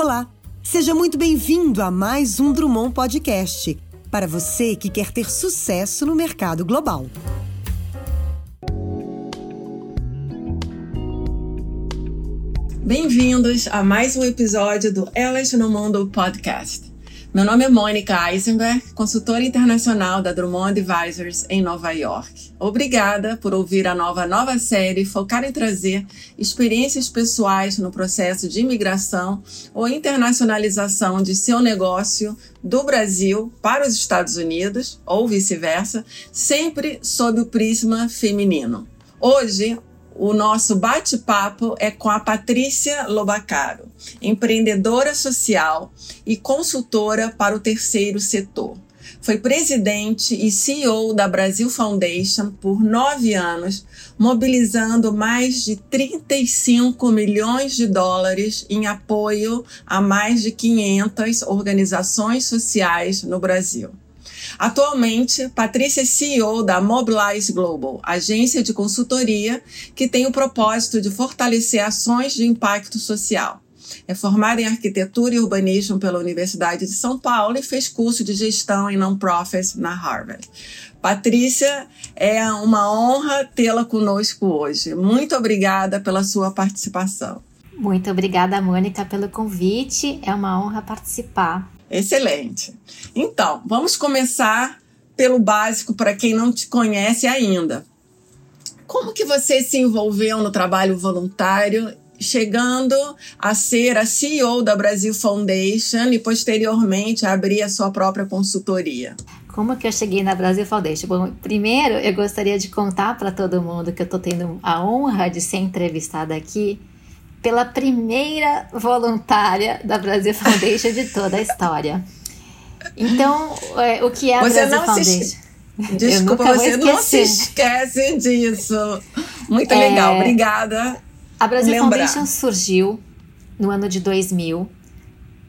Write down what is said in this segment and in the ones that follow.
Olá, seja muito bem-vindo a mais um Drummond Podcast para você que quer ter sucesso no mercado global. Bem-vindos a mais um episódio do Elas no Mundo Podcast. Meu nome é Mônica Eisenberg, consultora internacional da Drummond Advisors em Nova York. Obrigada por ouvir a nova nova série focada em trazer experiências pessoais no processo de imigração ou internacionalização de seu negócio do Brasil para os Estados Unidos ou vice-versa, sempre sob o prisma feminino. Hoje, o nosso bate-papo é com a Patrícia Lobacaro, empreendedora social e consultora para o terceiro setor. Foi presidente e CEO da Brasil Foundation por nove anos, mobilizando mais de 35 milhões de dólares em apoio a mais de 500 organizações sociais no Brasil. Atualmente, Patrícia é CEO da Mobilize Global, agência de consultoria que tem o propósito de fortalecer ações de impacto social. É formada em arquitetura e urbanismo pela Universidade de São Paulo e fez curso de gestão em non-profits na Harvard. Patrícia, é uma honra tê-la conosco hoje. Muito obrigada pela sua participação. Muito obrigada, Mônica, pelo convite. É uma honra participar. Excelente. Então, vamos começar pelo básico para quem não te conhece ainda. Como que você se envolveu no trabalho voluntário, chegando a ser a CEO da Brasil Foundation e posteriormente abrir a sua própria consultoria? Como que eu cheguei na Brasil Foundation? Bom, primeiro eu gostaria de contar para todo mundo que eu estou tendo a honra de ser entrevistada aqui pela primeira voluntária da Brasil Foundation de toda a história. Então, é, o que é a você Brasil não Foundation? Se... Desculpa, você não se esquece disso. Muito é... legal, obrigada. A Brasil Lembrar. Foundation surgiu no ano de 2000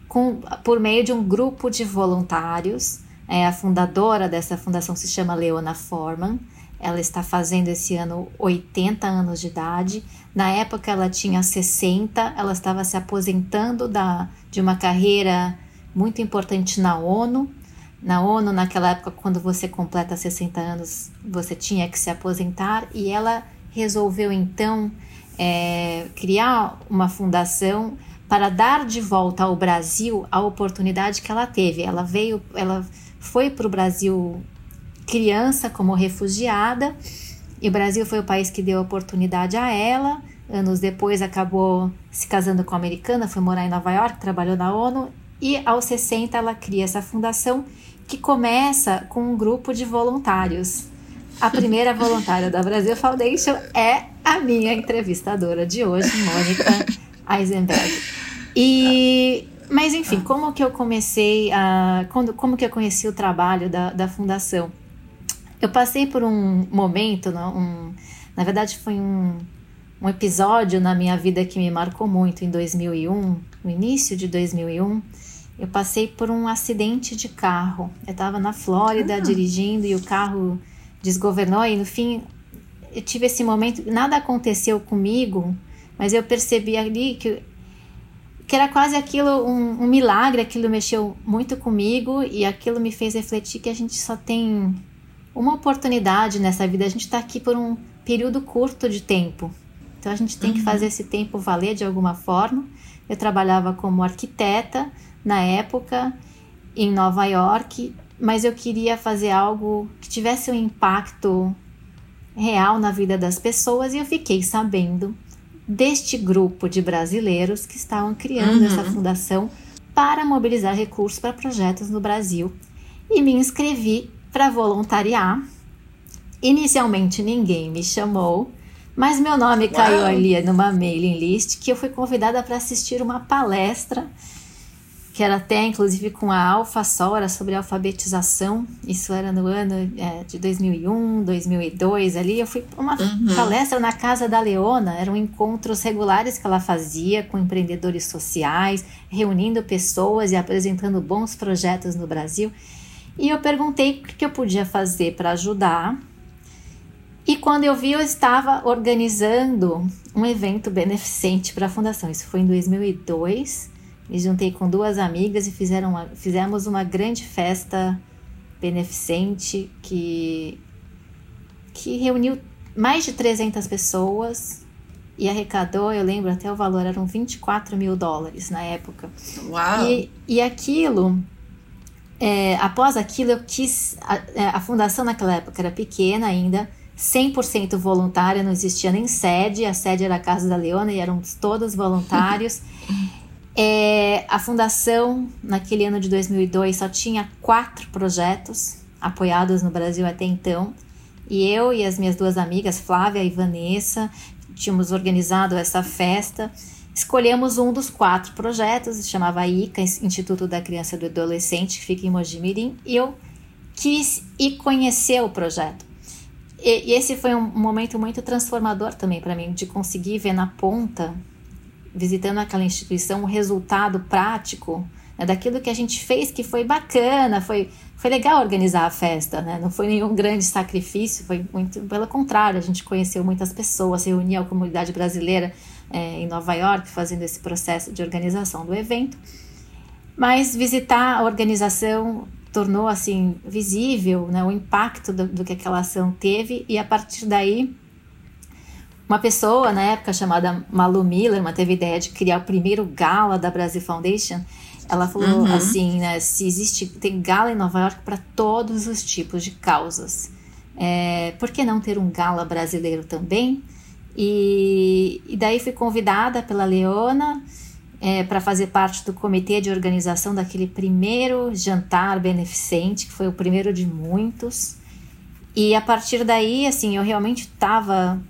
com, por meio de um grupo de voluntários. É, a fundadora dessa fundação se chama Leona Forman. Ela está fazendo esse ano 80 anos de idade. Na época ela tinha 60, ela estava se aposentando da, de uma carreira muito importante na ONU. Na ONU, naquela época, quando você completa 60 anos, você tinha que se aposentar e ela resolveu então é, criar uma fundação para dar de volta ao Brasil a oportunidade que ela teve. Ela veio, ela foi para o Brasil criança como refugiada e o Brasil foi o país que deu oportunidade a ela. Anos depois acabou se casando com uma americana, foi morar em Nova York, trabalhou na ONU e aos 60 ela cria essa fundação que começa com um grupo de voluntários. A primeira voluntária da Brasil Foundation é a minha entrevistadora de hoje, Mônica Eisenberg. E mas enfim, como que eu comecei a. Quando, como que eu conheci o trabalho da, da fundação? Eu passei por um momento, um, na verdade foi um, um episódio na minha vida que me marcou muito em 2001, no início de 2001. Eu passei por um acidente de carro. Eu estava na Flórida ah. dirigindo e o carro desgovernou e no fim eu tive esse momento, nada aconteceu comigo, mas eu percebi ali que que era quase aquilo um, um milagre, aquilo mexeu muito comigo e aquilo me fez refletir que a gente só tem uma oportunidade nessa vida. A gente está aqui por um período curto de tempo. Então a gente tem uhum. que fazer esse tempo valer de alguma forma. Eu trabalhava como arquiteta na época em Nova York, mas eu queria fazer algo que tivesse um impacto real na vida das pessoas e eu fiquei sabendo deste grupo de brasileiros que estavam criando uhum. essa fundação para mobilizar recursos para projetos no Brasil e me inscrevi para voluntariar. Inicialmente ninguém me chamou, mas meu nome Uau. caiu ali numa mailing list que eu fui convidada para assistir uma palestra que era até inclusive com a Alfa Sol, era sobre alfabetização. Isso era no ano é, de 2001, 2002 ali. Eu fui para uma uhum. palestra na casa da Leona, eram encontros regulares que ela fazia com empreendedores sociais, reunindo pessoas e apresentando bons projetos no Brasil. E eu perguntei o que eu podia fazer para ajudar. E quando eu vi, eu estava organizando um evento beneficente para a fundação. Isso foi em 2002. Me juntei com duas amigas e fizeram uma, fizemos uma grande festa beneficente que, que reuniu mais de 300 pessoas e arrecadou, eu lembro até o valor, eram 24 mil dólares na época. Uau! E, e aquilo, é, após aquilo, eu quis. A, é, a, fundação naquela época era pequena ainda, 100% voluntária, não existia nem sede, a sede era a Casa da Leona e eram todos voluntários. é, a fundação, naquele ano de 2002, só tinha quatro projetos apoiados no Brasil até então. E eu e as minhas duas amigas, Flávia e Vanessa, tínhamos organizado essa festa, escolhemos um dos quatro projetos, se chamava ICA, Instituto da Criança e do Adolescente, que fica em Mojimirim, e eu quis ir conhecer o projeto. E, e esse foi um momento muito transformador também para mim, de conseguir ver na ponta, visitando aquela instituição, o resultado prático né, daquilo que a gente fez, que foi bacana, foi foi legal organizar a festa, né? Não foi nenhum grande sacrifício, foi muito pelo contrário, a gente conheceu muitas pessoas, se reunia a comunidade brasileira é, em Nova York fazendo esse processo de organização do evento. Mas visitar a organização tornou assim visível né, o impacto do, do que aquela ação teve e a partir daí uma pessoa na época chamada Malu Miller teve a ideia de criar o primeiro gala da Brasil Foundation ela falou uhum. assim, né? Se existe, tem gala em Nova York para todos os tipos de causas. É, por que não ter um gala brasileiro também? E, e daí fui convidada pela Leona é, para fazer parte do comitê de organização daquele primeiro jantar beneficente, que foi o primeiro de muitos. E a partir daí, assim, eu realmente estava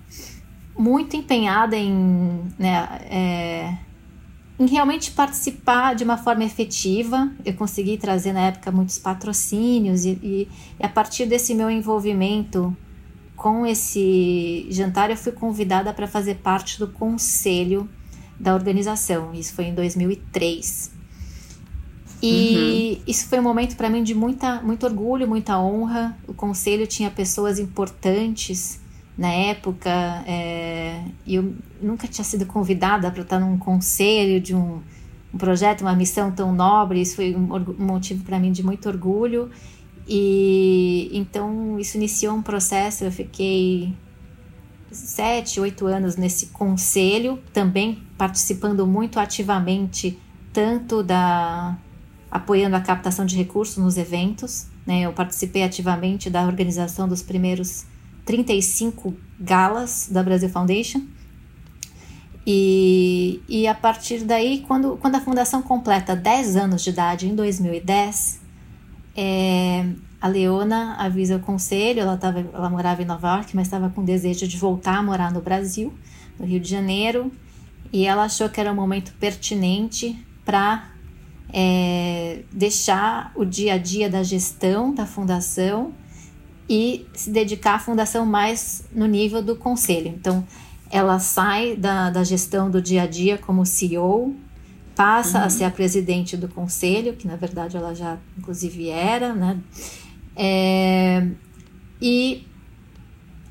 muito empenhada em né, é, em realmente participar de uma forma efetiva. Eu consegui trazer na época muitos patrocínios e, e, e, a partir desse meu envolvimento com esse jantar eu fui convidada para fazer parte do conselho da organização. Isso foi em 2003. E uhum. isso foi um momento para mim de muita, muito orgulho, muita honra. O conselho tinha pessoas importantes na época, é, eu nunca tinha sido convidada para estar num conselho de um, um, projeto, uma missão tão nobre. Isso foi um, um motivo para mim de muito orgulho. E então isso iniciou um processo. Eu fiquei sete, oito anos nesse conselho, também participando muito ativamente, tanto da apoiando a captação de recursos nos eventos. Né? Eu participei ativamente da organização dos primeiros 35 galas da Brasil Foundation. E, e a partir daí, quando, quando a fundação completa 10 anos de idade, em 2010, é, a Leona avisa o conselho, ela, tava, ela morava em Nova York, mas estava com desejo de voltar a morar no Brasil, no Rio de Janeiro, e ela achou que era um momento pertinente para é, deixar o dia a dia da gestão da fundação e se dedicar à fundação mais no nível do conselho. Então, ela sai da, da gestão do dia a dia como CEO, passa uhum. a ser a presidente do conselho, que na verdade ela já inclusive era, né? É, e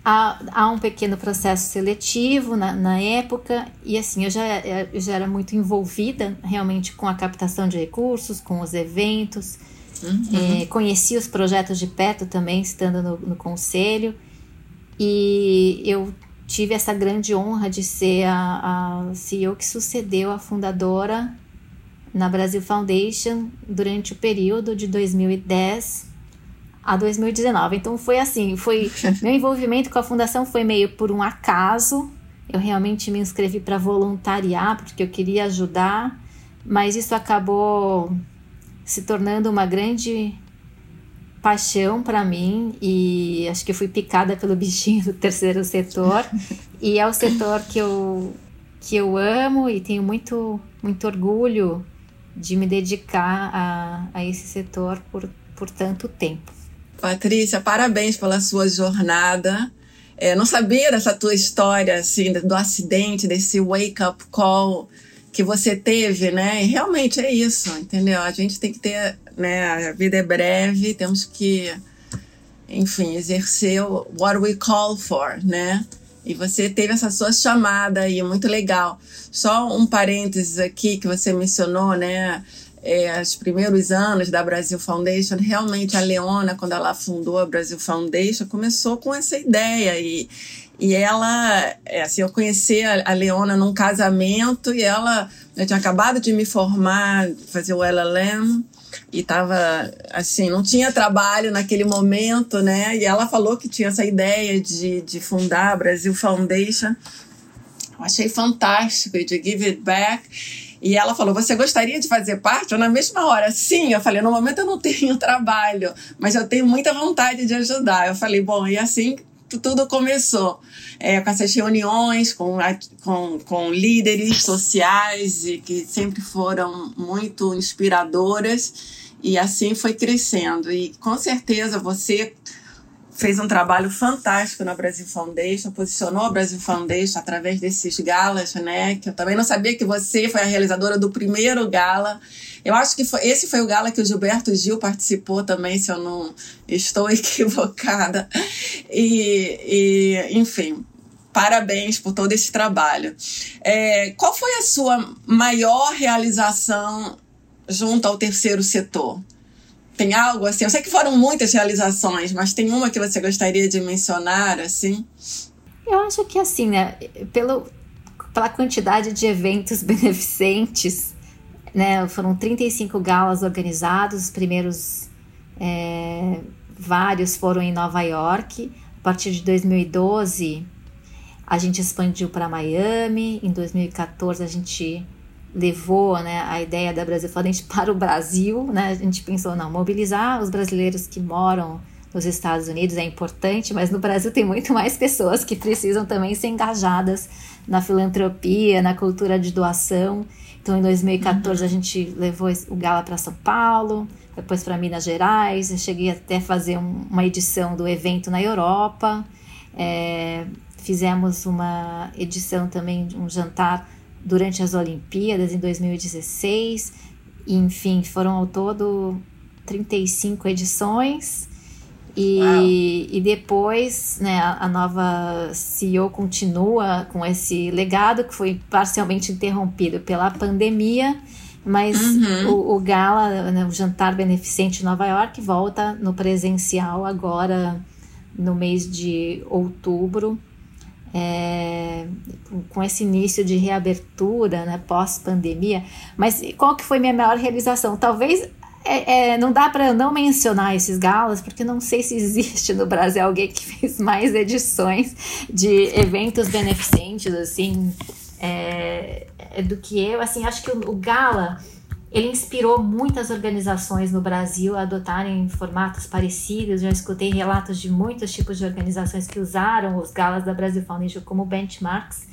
há, há, um pequeno processo seletivo na, na, época, e assim, eu já, eu já era muito envolvida realmente com a captação de recursos, com os eventos, Uhum. É, conheci os projetos de perto também, estando no, no, conselho, e eu tive essa grande honra de ser a, a CEO que sucedeu a fundadora na Brasil Foundation durante o período de 2010 a 2019. Então foi assim, foi meu envolvimento com a fundação foi meio por um acaso. Eu realmente me inscrevi para voluntariar porque eu queria ajudar, mas isso acabou se tornando uma grande paixão para mim e acho que eu fui picada pelo bichinho do terceiro setor e é o setor que eu que eu amo e tenho muito muito orgulho de me dedicar a, a esse setor por, por tanto tempo. Patrícia, parabéns pela sua jornada. É, não sabia dessa tua história, assim, do acidente, desse wake-up call que você teve, né? E realmente é isso, entendeu? A gente tem que ter, né? A vida é breve, temos que, enfim, exercer what we call for, né? E você teve essa sua chamada aí, muito legal. Só um parênteses aqui que você mencionou, né? É, os primeiros anos da Brasil Foundation, realmente a Leona, quando ela fundou a Brasil Foundation, começou com essa ideia e, e ela, é, assim, eu conheci a, Leona num casamento e ela, eu tinha acabado de me formar, fazer o LLM, e tava assim, não tinha trabalho naquele momento, né? E ela falou que tinha essa ideia de, de fundar a Brasil Foundation. Eu achei fantástico, de give it back. E ela falou: Você gostaria de fazer parte? Eu, na mesma hora, sim. Eu falei: No momento eu não tenho trabalho, mas eu tenho muita vontade de ajudar. Eu falei: Bom, e assim tudo começou. É, com essas reuniões com, com, com líderes sociais e que sempre foram muito inspiradoras e assim foi crescendo. E com certeza você fez um trabalho fantástico na Brasil Foundation, posicionou a Brasil Foundation através desses galas, né? Que eu também não sabia que você foi a realizadora do primeiro gala. Eu acho que foi, esse foi o gala que o Gilberto Gil participou também, se eu não estou equivocada. E, e enfim, parabéns por todo esse trabalho. É, qual foi a sua maior realização junto ao terceiro setor? Tem algo assim? Eu sei que foram muitas realizações, mas tem uma que você gostaria de mencionar, assim? Eu acho que assim, né? Pelo, pela quantidade de eventos beneficentes, né? Foram 35 galas organizados, os primeiros é, vários foram em Nova York. A partir de 2012, a gente expandiu para Miami. Em 2014, a gente levou né, a ideia da Brasil Fluente para o Brasil. Né? A gente pensou, não, mobilizar os brasileiros que moram nos Estados Unidos é importante, mas no Brasil tem muito mais pessoas que precisam também ser engajadas na filantropia, na cultura de doação. Então, em 2014, uhum. a gente levou o Gala para São Paulo, depois para Minas Gerais. Eu cheguei até a fazer um, uma edição do evento na Europa. É, fizemos uma edição também, um jantar durante as Olimpíadas em 2016. Enfim, foram ao todo 35 edições. E, e depois, né, a, a, nova CEO continua com esse legado que foi parcialmente interrompido pela pandemia, mas uhum. o, o, gala, né, o jantar beneficente em Nova York volta no presencial agora no mês de outubro é, com esse início de reabertura, né, pós-pandemia. Mas qual que foi minha maior realização? Talvez é, é, não dá para não mencionar esses galas, porque não sei se existe no Brasil alguém que fez mais edições de eventos beneficentes, assim, é, é do que eu. Assim, acho que o, o gala ele inspirou muitas organizações no Brasil a adotarem formatos parecidos. Já escutei relatos de muitos tipos de organizações que usaram os galas da Brasil Foundation como benchmarks.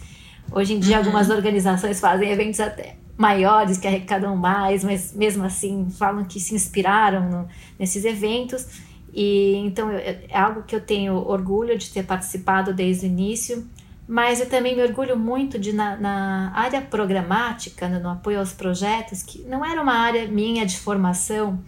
Hoje em dia, uhum. algumas organizações fazem eventos até maiores, que arrecadam mais, mas mesmo assim falam que se inspiraram no, nesses eventos. E então é algo que eu tenho orgulho de ter participado desde o início mas eu também me orgulho muito de, na, na área programática, no, no, apoio aos projetos, que não era uma área minha de formação,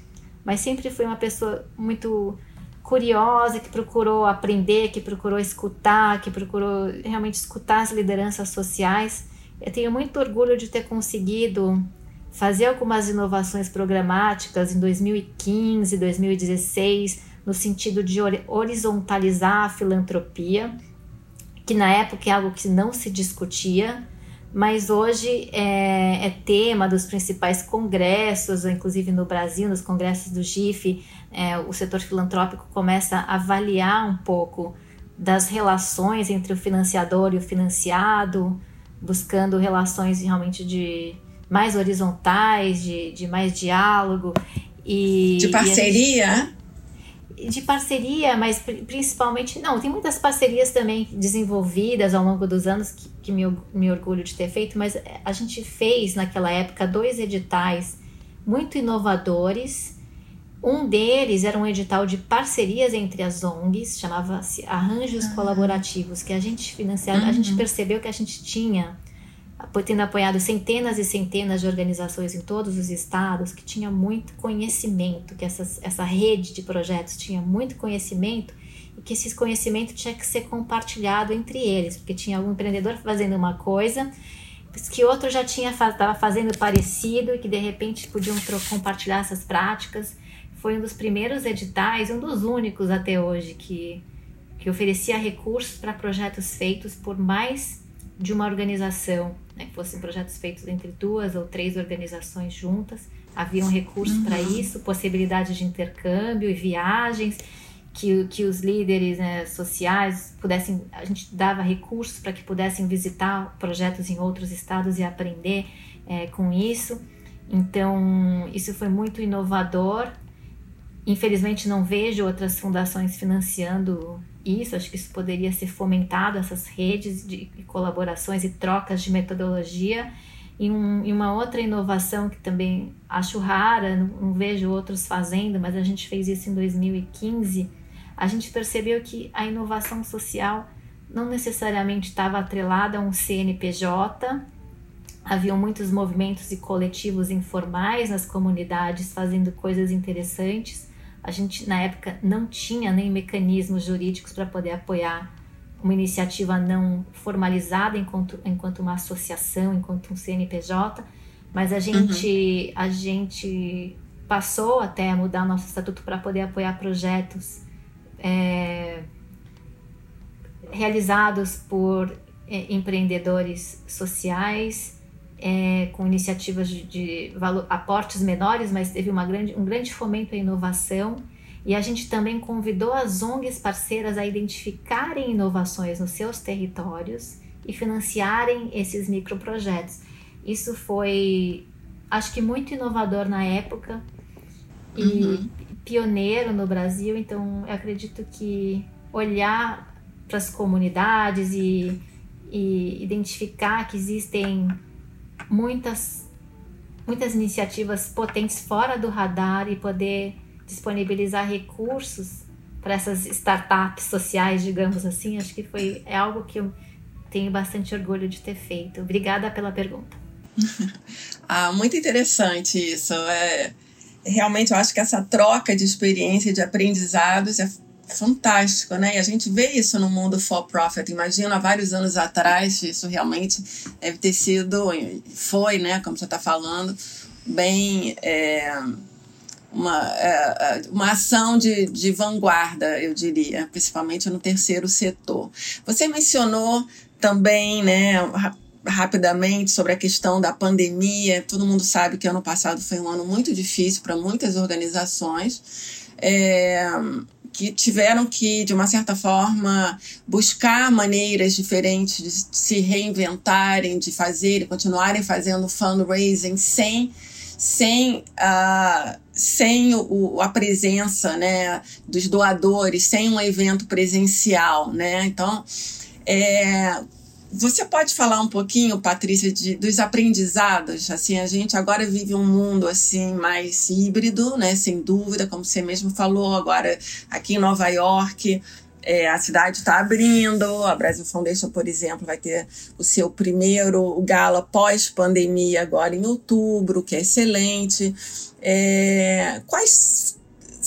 mas sempre fui uma pessoa muito curiosa, que procurou aprender, que procurou escutar, que procurou realmente escutar as lideranças sociais. Eu tenho muito orgulho de ter conseguido fazer algumas inovações programáticas em 2015, 2016, no sentido de horizontalizar a filantropia que na época é algo que não se discutia, mas hoje é, é tema dos principais congressos, inclusive no Brasil, nos congressos do GIF, é, o setor filantrópico começa a avaliar um pouco das relações entre o financiador e o financiado, buscando relações realmente de mais horizontais, de, de mais diálogo. E, de parceria? Gente, de parceria, mas principalmente. Não, tem muitas parcerias também desenvolvidas ao longo dos anos que, que me, me orgulho de ter feito, mas a gente fez naquela época dois editais muito inovadores. Um deles era um edital de parcerias entre as ONGs, chamava-se Arranjos ah. Colaborativos, que a gente financiava, uhum. a gente uhum. percebeu que a gente tinha tendo apoiado centenas e centenas de organizações em todos os estados, que tinha muito conhecimento, que essas, essa rede de projetos tinha muito conhecimento e que esse conhecimento tinha que ser compartilhado entre eles, porque tinha algum empreendedor fazendo uma coisa que outro já tinha estava fazendo parecido e que de repente podiam compartilhar essas práticas. Foi um dos primeiros editais, um dos únicos até hoje que que oferecia recursos para projetos feitos por mais de uma organização, né, que fossem projetos feitos entre duas ou três organizações juntas. Havia um recurso uhum. para isso, possibilidade de intercâmbio e viagens, que, que os líderes né, sociais pudessem, a gente dava recursos para que pudessem visitar projetos em outros estados e aprender é, com isso. Então, isso foi muito inovador. Infelizmente, não vejo outras fundações financiando isso, acho que isso poderia ser fomentado, essas redes de colaborações e trocas de metodologia. E, um, e uma outra inovação que também acho rara, não, não, vejo outros fazendo, mas a gente fez isso em 2015, a gente percebeu que a inovação social não necessariamente estava atrelada a um CNPJ, haviam muitos movimentos e coletivos informais nas comunidades fazendo coisas interessantes, a gente na época não tinha nem mecanismos jurídicos para poder apoiar uma iniciativa não formalizada enquanto, enquanto uma associação, enquanto um CNPJ, mas a gente, uhum. a gente passou até a mudar nosso estatuto para poder apoiar projetos é, realizados por é, empreendedores sociais é, com iniciativas de, de valor, aportes menores, mas teve uma grande, um grande fomento à inovação. E a gente também convidou as ONGs parceiras a identificarem inovações nos seus territórios e financiarem esses microprojetos. Isso foi, acho que, muito inovador na época e uhum. pioneiro no Brasil. Então, eu acredito que olhar para as comunidades e, e identificar que existem muitas, muitas iniciativas potentes fora do radar e poder disponibilizar recursos para essas startups sociais, digamos assim, acho que foi é algo que eu tenho bastante orgulho de ter feito. Obrigada pela pergunta. ah, muito interessante isso. É, realmente eu acho que essa troca de experiência, de aprendizados é fantástico, né? E a gente vê isso no mundo for profit. Imagina vários anos atrás, isso realmente deve ter sido, foi, né? Como você está falando, bem é, uma, é, uma ação de, de vanguarda, eu diria, principalmente no terceiro setor. Você mencionou também, né? rapidamente sobre a questão da pandemia. Todo mundo sabe que ano passado foi um ano muito difícil para muitas organizações. É, que tiveram que, de uma certa forma, buscar maneiras diferentes de se reinventarem, de fazer e continuarem fazendo fundraising sem sem, uh, sem o, a presença né, dos doadores, sem um evento presencial. Né? Então, é, você pode falar um pouquinho, Patrícia, de, dos aprendizados? Assim, a gente agora vive um mundo assim mais híbrido, né? Sem dúvida, como você mesmo falou, agora aqui em Nova York. É, a cidade está abrindo, a Brasil Foundation, por exemplo, vai ter o seu primeiro gala pós-pandemia agora em outubro, que é excelente. É, quais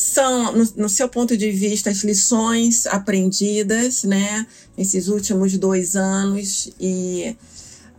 são, no, no, seu ponto de vista, as lições aprendidas, né, nesses últimos dois anos e,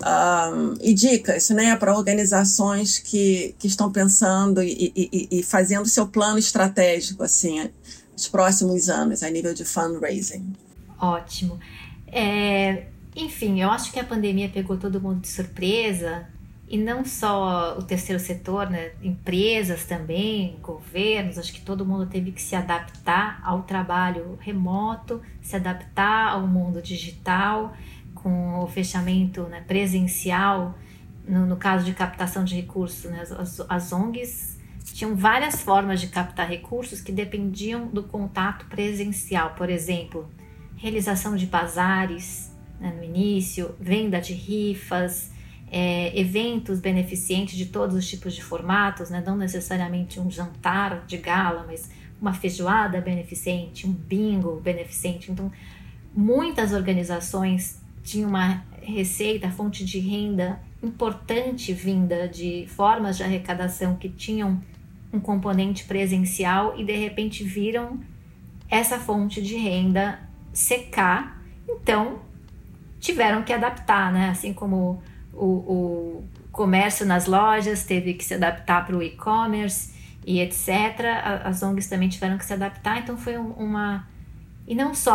um, e dicas, né, para organizações que, que estão pensando e, e, e fazendo seu plano estratégico, assim, nos próximos anos, a nível de fundraising? Ótimo. É, enfim, eu acho que a pandemia pegou todo mundo de surpresa, e não só o terceiro setor, né? empresas também, governos, acho que todo mundo teve que se adaptar ao trabalho remoto, se adaptar ao mundo digital, com o fechamento né, presencial, no, no, caso de captação de recursos, né, as, as ONGs tinham várias formas de captar recursos que dependiam do contato presencial, por exemplo, realização de bazares né, no início, venda de rifas, é, eventos beneficentes de todos os tipos de formatos, né? não necessariamente um jantar de gala, mas uma feijoada beneficente, um bingo beneficente. Então, muitas organizações tinham uma receita, fonte de renda importante vinda de formas de arrecadação que tinham um componente presencial e de repente viram essa fonte de renda secar. Então, tiveram que adaptar, né? Assim como o, o comércio nas lojas teve que se adaptar para o e-commerce e etc. As ONGs também tiveram que se adaptar, então foi uma. E não só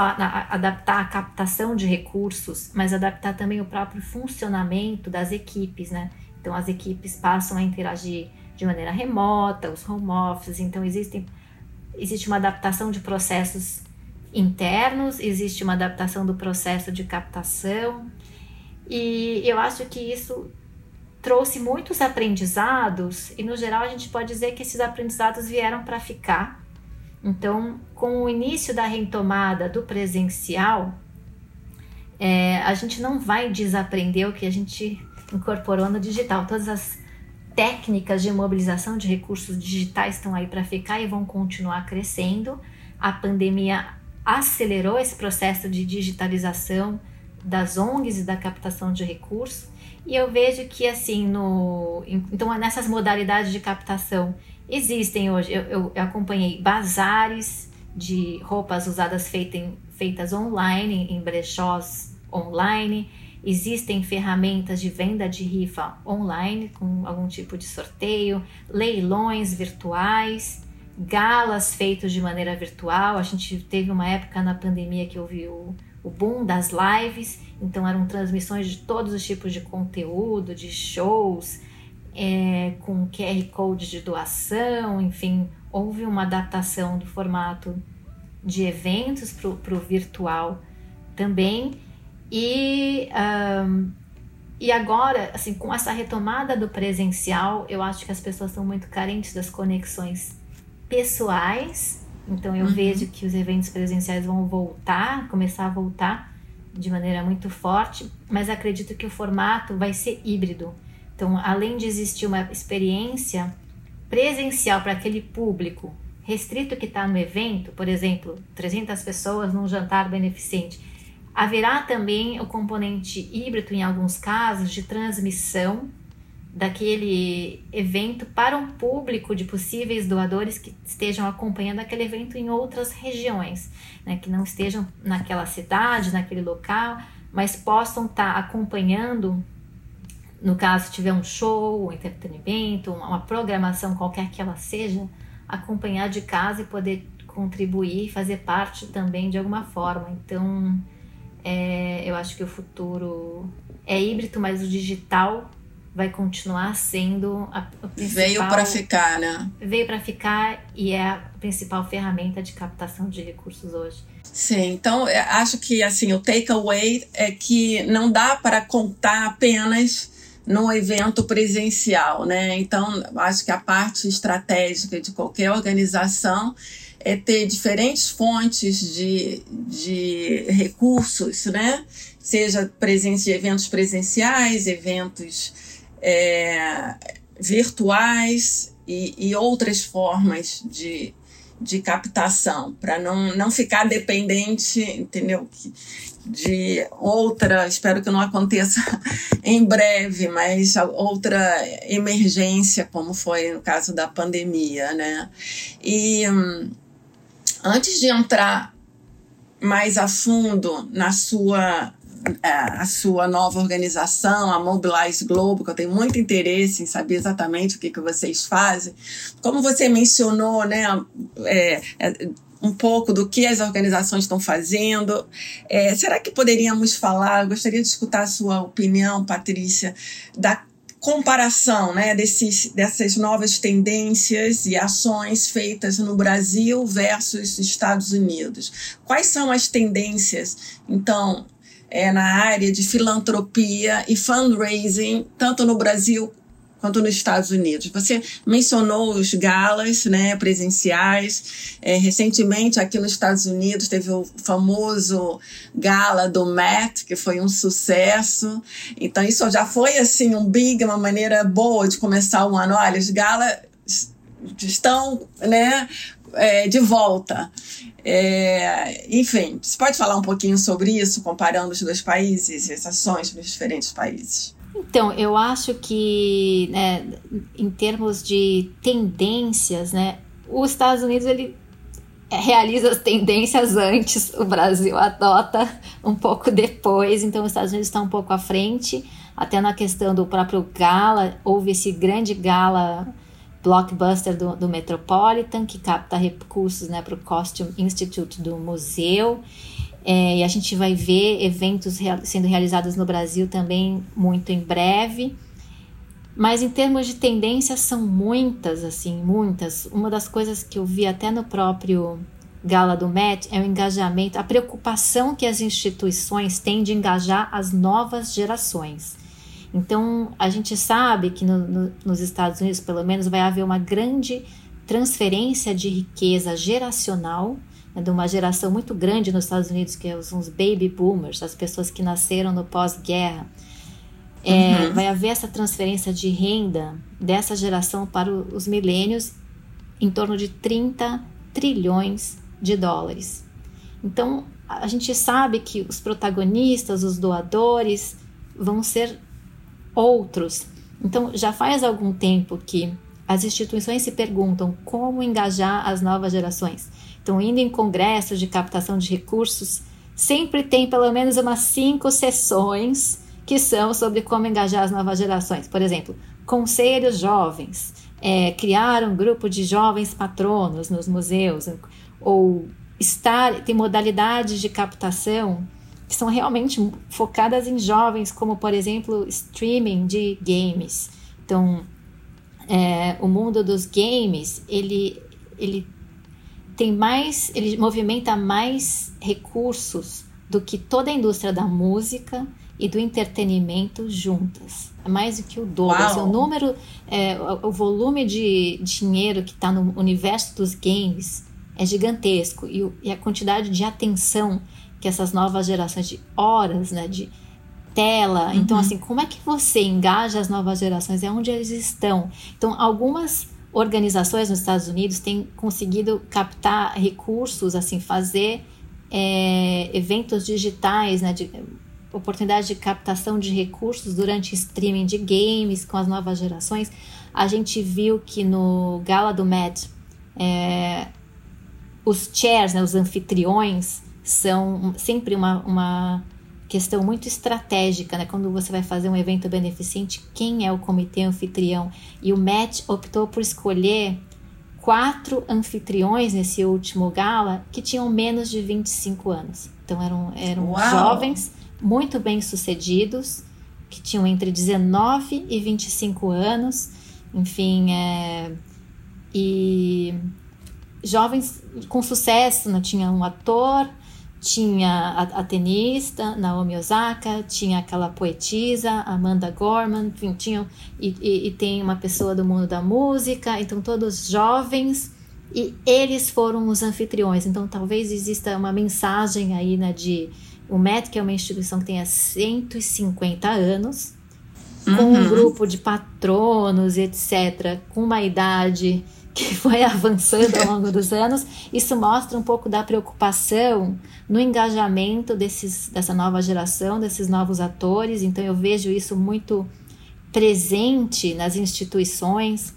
adaptar a captação de recursos, mas adaptar também o próprio funcionamento das equipes, né? Então as equipes passam a interagir de maneira remota, os home offices, então existem, existe uma adaptação de processos internos, existe uma adaptação do processo de captação, e eu acho que isso trouxe muitos aprendizados, e no geral a gente pode dizer que esses aprendizados vieram para ficar. Então, com o início da retomada do presencial, é, a gente não vai desaprender o que a gente incorporou no digital. Todas as técnicas de mobilização de recursos digitais estão aí para ficar e vão continuar crescendo. A pandemia acelerou esse processo de digitalização das ONGs e da captação de recursos. E eu vejo que, assim, no, então, nessas modalidades de captação, existem hoje, eu, eu, eu acompanhei bazares de roupas usadas feitas, feitas online, em brechós online, existem ferramentas de venda de rifa online, com algum tipo de sorteio, leilões virtuais, galas feitos de maneira virtual. A gente teve uma época na pandemia que houve o o boom das lives, então eram transmissões de todos os tipos de conteúdo, de shows, é, com QR Code de doação, enfim, houve uma adaptação do formato de eventos para o virtual também. E, um, e agora, assim, com essa retomada do presencial, eu acho que as pessoas estão muito carentes das conexões pessoais então eu uhum. vejo que os eventos presenciais vão voltar, começar a voltar de maneira muito forte, mas acredito que o formato vai ser híbrido. Então, além de existir uma experiência presencial para aquele público restrito que está no evento, por exemplo, 300 pessoas num jantar beneficente, haverá também o componente híbrido em alguns casos de transmissão daquele evento para um público de possíveis doadores que estejam acompanhando aquele evento em outras regiões, né, que não estejam naquela cidade, naquele local, mas possam estar tá acompanhando, no caso tiver um show, um entretenimento, uma programação qualquer que ela seja, acompanhar de casa e poder contribuir, fazer parte também de alguma forma. Então, é, eu acho que o futuro é híbrido, mas o digital vai continuar sendo a, a veio para ficar, né? Veio para ficar e é a principal ferramenta de captação de recursos hoje. Sim, então acho que assim o takeaway é que não dá para contar apenas no evento presencial, né? Então acho que a parte estratégica de qualquer organização é ter diferentes fontes de, de recursos, né? Seja presença de eventos presenciais, eventos é, virtuais e, e, outras formas de, de captação, para não, não ficar dependente, entendeu? De outra, espero que não aconteça em breve, mas outra emergência, como foi no caso da pandemia, né? E hum, antes de entrar mais a fundo na sua a sua nova organização, a Mobilize Globo, que eu tenho muito interesse em saber exatamente o que, que vocês fazem. Como você mencionou, né, é, é, um pouco do que as organizações estão fazendo. É, será que poderíamos falar? Eu gostaria de escutar a sua opinião, Patrícia, da comparação né, desses, dessas novas tendências e ações feitas no Brasil versus Estados Unidos. Quais são as tendências, então, é, na área de filantropia e fundraising, tanto no Brasil quanto nos Estados Unidos. Você mencionou os galas né, presenciais. É, recentemente, aqui nos Estados Unidos, teve o famoso gala do Met, que foi um sucesso. Então, isso já foi assim um big, uma maneira boa de começar o ano. Olha, os galas estão né, é, de volta. É, enfim, você pode falar um pouquinho sobre isso, comparando os dois países as ações dos diferentes países? Então, eu acho que, né, em termos de tendências, né, os Estados Unidos ele realiza as tendências antes, o Brasil adota um pouco depois, então os Estados Unidos estão um pouco à frente, até na questão do próprio gala, houve esse grande gala blockbuster do, do Metropolitan, que capta recursos né, para o Costume Institute do museu, é, e a gente vai ver eventos real, sendo realizados no Brasil também muito em breve. Mas em termos de tendências são muitas, assim, muitas. Uma das coisas que eu vi até no próprio gala do MET é o engajamento, a preocupação que as instituições têm de engajar as novas gerações. Então, a gente sabe que no, no, nos Estados Unidos, pelo menos, vai haver uma grande transferência de riqueza geracional, né, de uma geração muito grande nos Estados Unidos, que são os baby boomers, as pessoas que nasceram no pós-guerra é, uhum. Vai haver essa transferência de renda dessa geração para os milênios em torno de 30 trilhões de dólares. Então, a gente sabe que os protagonistas, os doadores, vão ser outros. Então, já faz algum tempo que as instituições se perguntam como engajar as novas gerações. Então, indo em congressos de captação de recursos, sempre tem pelo menos umas cinco sessões que são sobre como engajar as novas gerações. Por exemplo, conselhos jovens, é, criar um grupo de jovens patronos nos museus, ou estar, tem modalidades de captação que são realmente focadas em jovens, como por exemplo streaming de games. Então, é, o mundo dos games ele ele tem mais, ele movimenta mais recursos do que toda a indústria da música e do entretenimento juntas. É mais do que o dobro. Assim, o número, é, o, volume de dinheiro que está no universo dos games é gigantesco e, e, a quantidade de atenção que essas novas gerações de horas, né, de tela. Uhum. Então, assim, como é que você engaja as novas gerações? É onde eles estão. Então, algumas organizações nos Estados Unidos têm conseguido captar recursos, assim, fazer é, eventos digitais, né, de, oportunidade de captação de recursos durante streaming de games com as novas gerações, a gente viu que no Gala do Met, é, os chairs, né, os anfitriões, são sempre uma, uma questão muito estratégica, né? Quando você vai fazer um evento beneficente, quem é o comitê anfitrião? E o Met optou por escolher quatro anfitriões nesse último gala que tinham menos de 25 anos. Então eram, eram jovens muito bem sucedidos, que tinham entre 19 e 25 anos, enfim, é, e jovens com sucesso, né? tinha um ator, tinha a, a, tenista Naomi Osaka, tinha aquela poetisa Amanda Gorman, enfim, tinham, e, e, e, tem uma pessoa do mundo da música, então todos jovens e eles foram os anfitriões. Então talvez exista uma mensagem aí né, de o MET, é uma instituição que tem há 150 anos, uhum. com um grupo de patronos, etc., com uma idade que foi avançando ao longo dos anos, isso mostra um pouco da preocupação no engajamento desses, dessa nova geração, desses novos atores. Então, eu vejo isso muito presente nas instituições.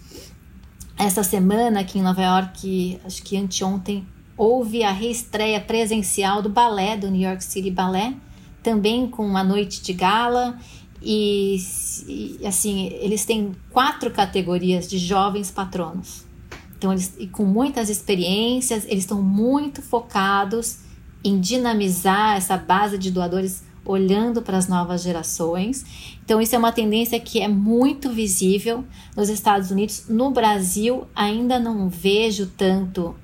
Essa semana aqui em Nova York, acho que anteontem, houve a reestreia presencial do balé, do New York City Ballet, também com uma noite de gala. E, e assim, eles têm quatro categorias de jovens patronos. Então, eles, com muitas experiências, eles estão muito focados em dinamizar essa base de doadores olhando para as novas gerações. Então, isso é uma tendência que é muito visível nos Estados Unidos. No Brasil, ainda não vejo tanto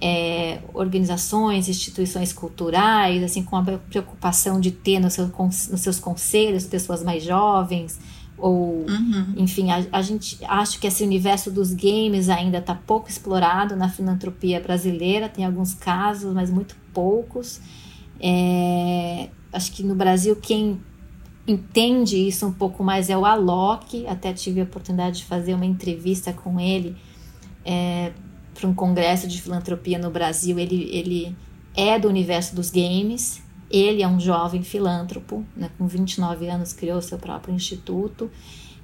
é, organizações, instituições culturais, assim, com a preocupação de ter no seu, nos seus conselhos pessoas mais jovens, ou, uhum. enfim, a, a, gente acho que esse universo dos games ainda está pouco explorado na filantropia brasileira, tem alguns casos, mas muito poucos. É, acho que no Brasil quem entende isso um pouco mais é o Alok, até tive a oportunidade de fazer uma entrevista com ele é, para um congresso de filantropia no Brasil, ele, ele é do universo dos games, Ele é um jovem filântropo, né, com 29 anos criou seu próprio instituto,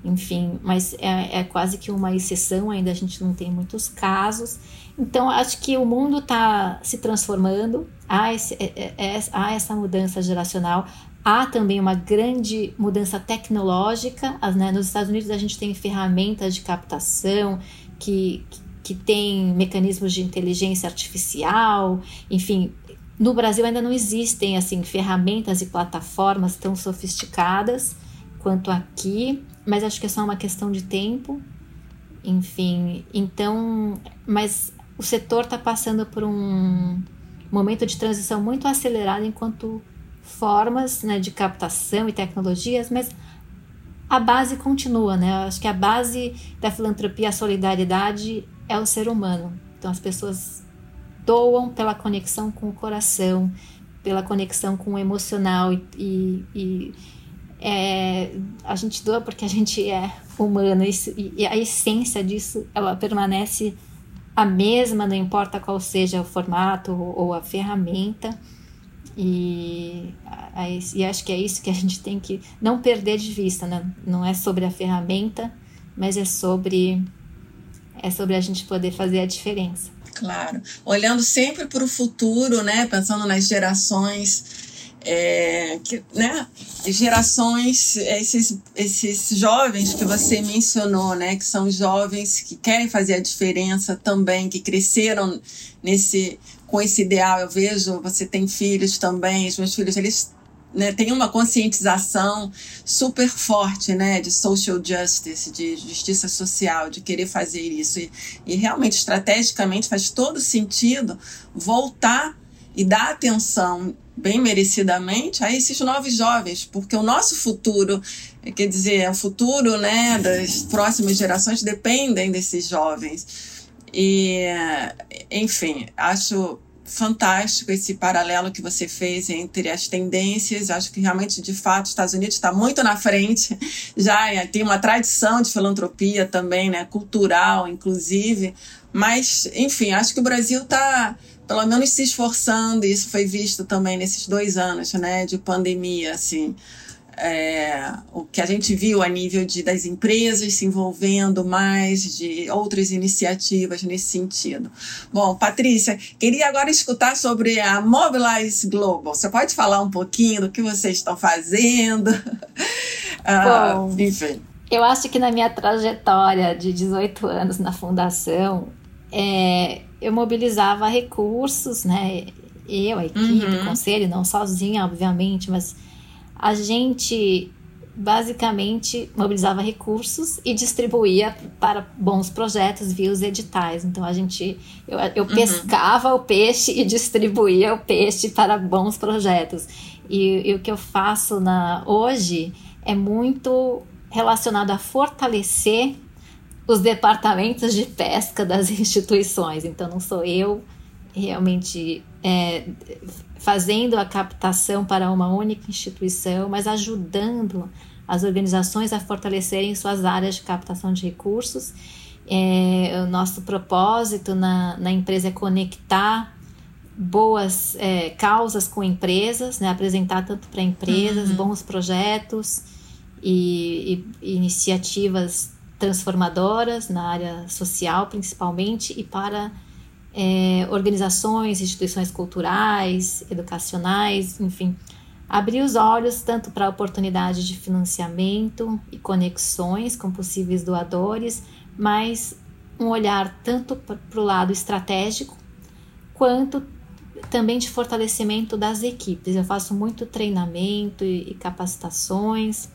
enfim, mas é, é, quase que uma exceção, ainda a gente não tem muitos casos. Então, acho que o mundo está se transformando, há, esse, é, é, é, há essa mudança geracional, há também uma grande mudança tecnológica. Né? Nos Estados Unidos, a gente tem ferramentas de captação que, que tem mecanismos de inteligência artificial, enfim, no Brasil ainda não existem assim ferramentas e plataformas tão sofisticadas quanto aqui, mas acho que é só uma questão de tempo. Enfim, então, mas o setor está passando por um momento de transição muito acelerado enquanto formas né, de captação e tecnologias, mas a base continua, né? Acho que a base da filantropia, a solidariedade é o ser humano. Então as pessoas doam pela conexão com o coração, pela conexão com o emocional e, e, é, a gente doa porque a gente é humano e, e a essência disso ela permanece a mesma, não importa qual seja o formato ou, ou a ferramenta. E, e acho que é isso que a gente tem que não perder de vista, né? Não é sobre a ferramenta, mas é sobre é sobre a gente poder fazer a diferença. Claro. Olhando sempre para o futuro, né? Pensando nas gerações. É, que, né, gerações, esses, esses jovens que você mencionou, né, que são jovens que querem fazer a diferença também, que cresceram nesse com esse ideal. Eu vejo, você tem filhos também, os meus filhos, eles né, tem uma conscientização super forte né, de social justice, de justiça social, de querer fazer isso. E, e realmente, estrategicamente, faz todo sentido voltar e dar atenção bem merecidamente a esses novos jovens, porque o nosso futuro, quer dizer, o futuro né, das próximas gerações dependem desses jovens. E, enfim, acho fantástico esse paralelo que você fez entre as tendências. Acho que realmente, de fato, os Estados Unidos está muito na frente. Já é, tem uma tradição de filantropia também, né, cultural, inclusive. Mas, enfim, acho que o Brasil está, pelo menos, se esforçando. E isso foi visto também nesses dois anos, né, de pandemia, assim é, o que a gente viu a nível de, das empresas se envolvendo mais, de outras iniciativas nesse sentido. Bom, Patrícia, queria agora escutar sobre a Mobilize Global. Você pode falar um pouquinho do que vocês estão fazendo? Ah, Bom, enfim. Eu acho que na minha trajetória de 18 anos na fundação, é, eu mobilizava recursos, né? Eu, a equipe, uhum. o conselho, não sozinha, obviamente, mas a gente basicamente mobilizava recursos e distribuía para bons projetos via os editais. Então a gente eu, eu uhum. pescava o peixe e distribuía o peixe para bons projetos. E, e o que eu faço na hoje é muito relacionado a fortalecer os departamentos de pesca das instituições. Então não sou eu realmente é, fazendo a captação para uma única instituição, mas ajudando as organizações a fortalecerem suas áreas de captação de recursos. É, o nosso propósito na, na empresa é conectar boas é, causas com empresas, né? apresentar tanto para empresas uhum. bons projetos e, e, iniciativas transformadoras na área social, principalmente, e para é, organizações, instituições culturais, educacionais, enfim, abrir os olhos tanto para a oportunidade de financiamento e conexões com possíveis doadores, mas um olhar tanto para o lado estratégico quanto também de fortalecimento das equipes. Eu faço muito treinamento e, e capacitações.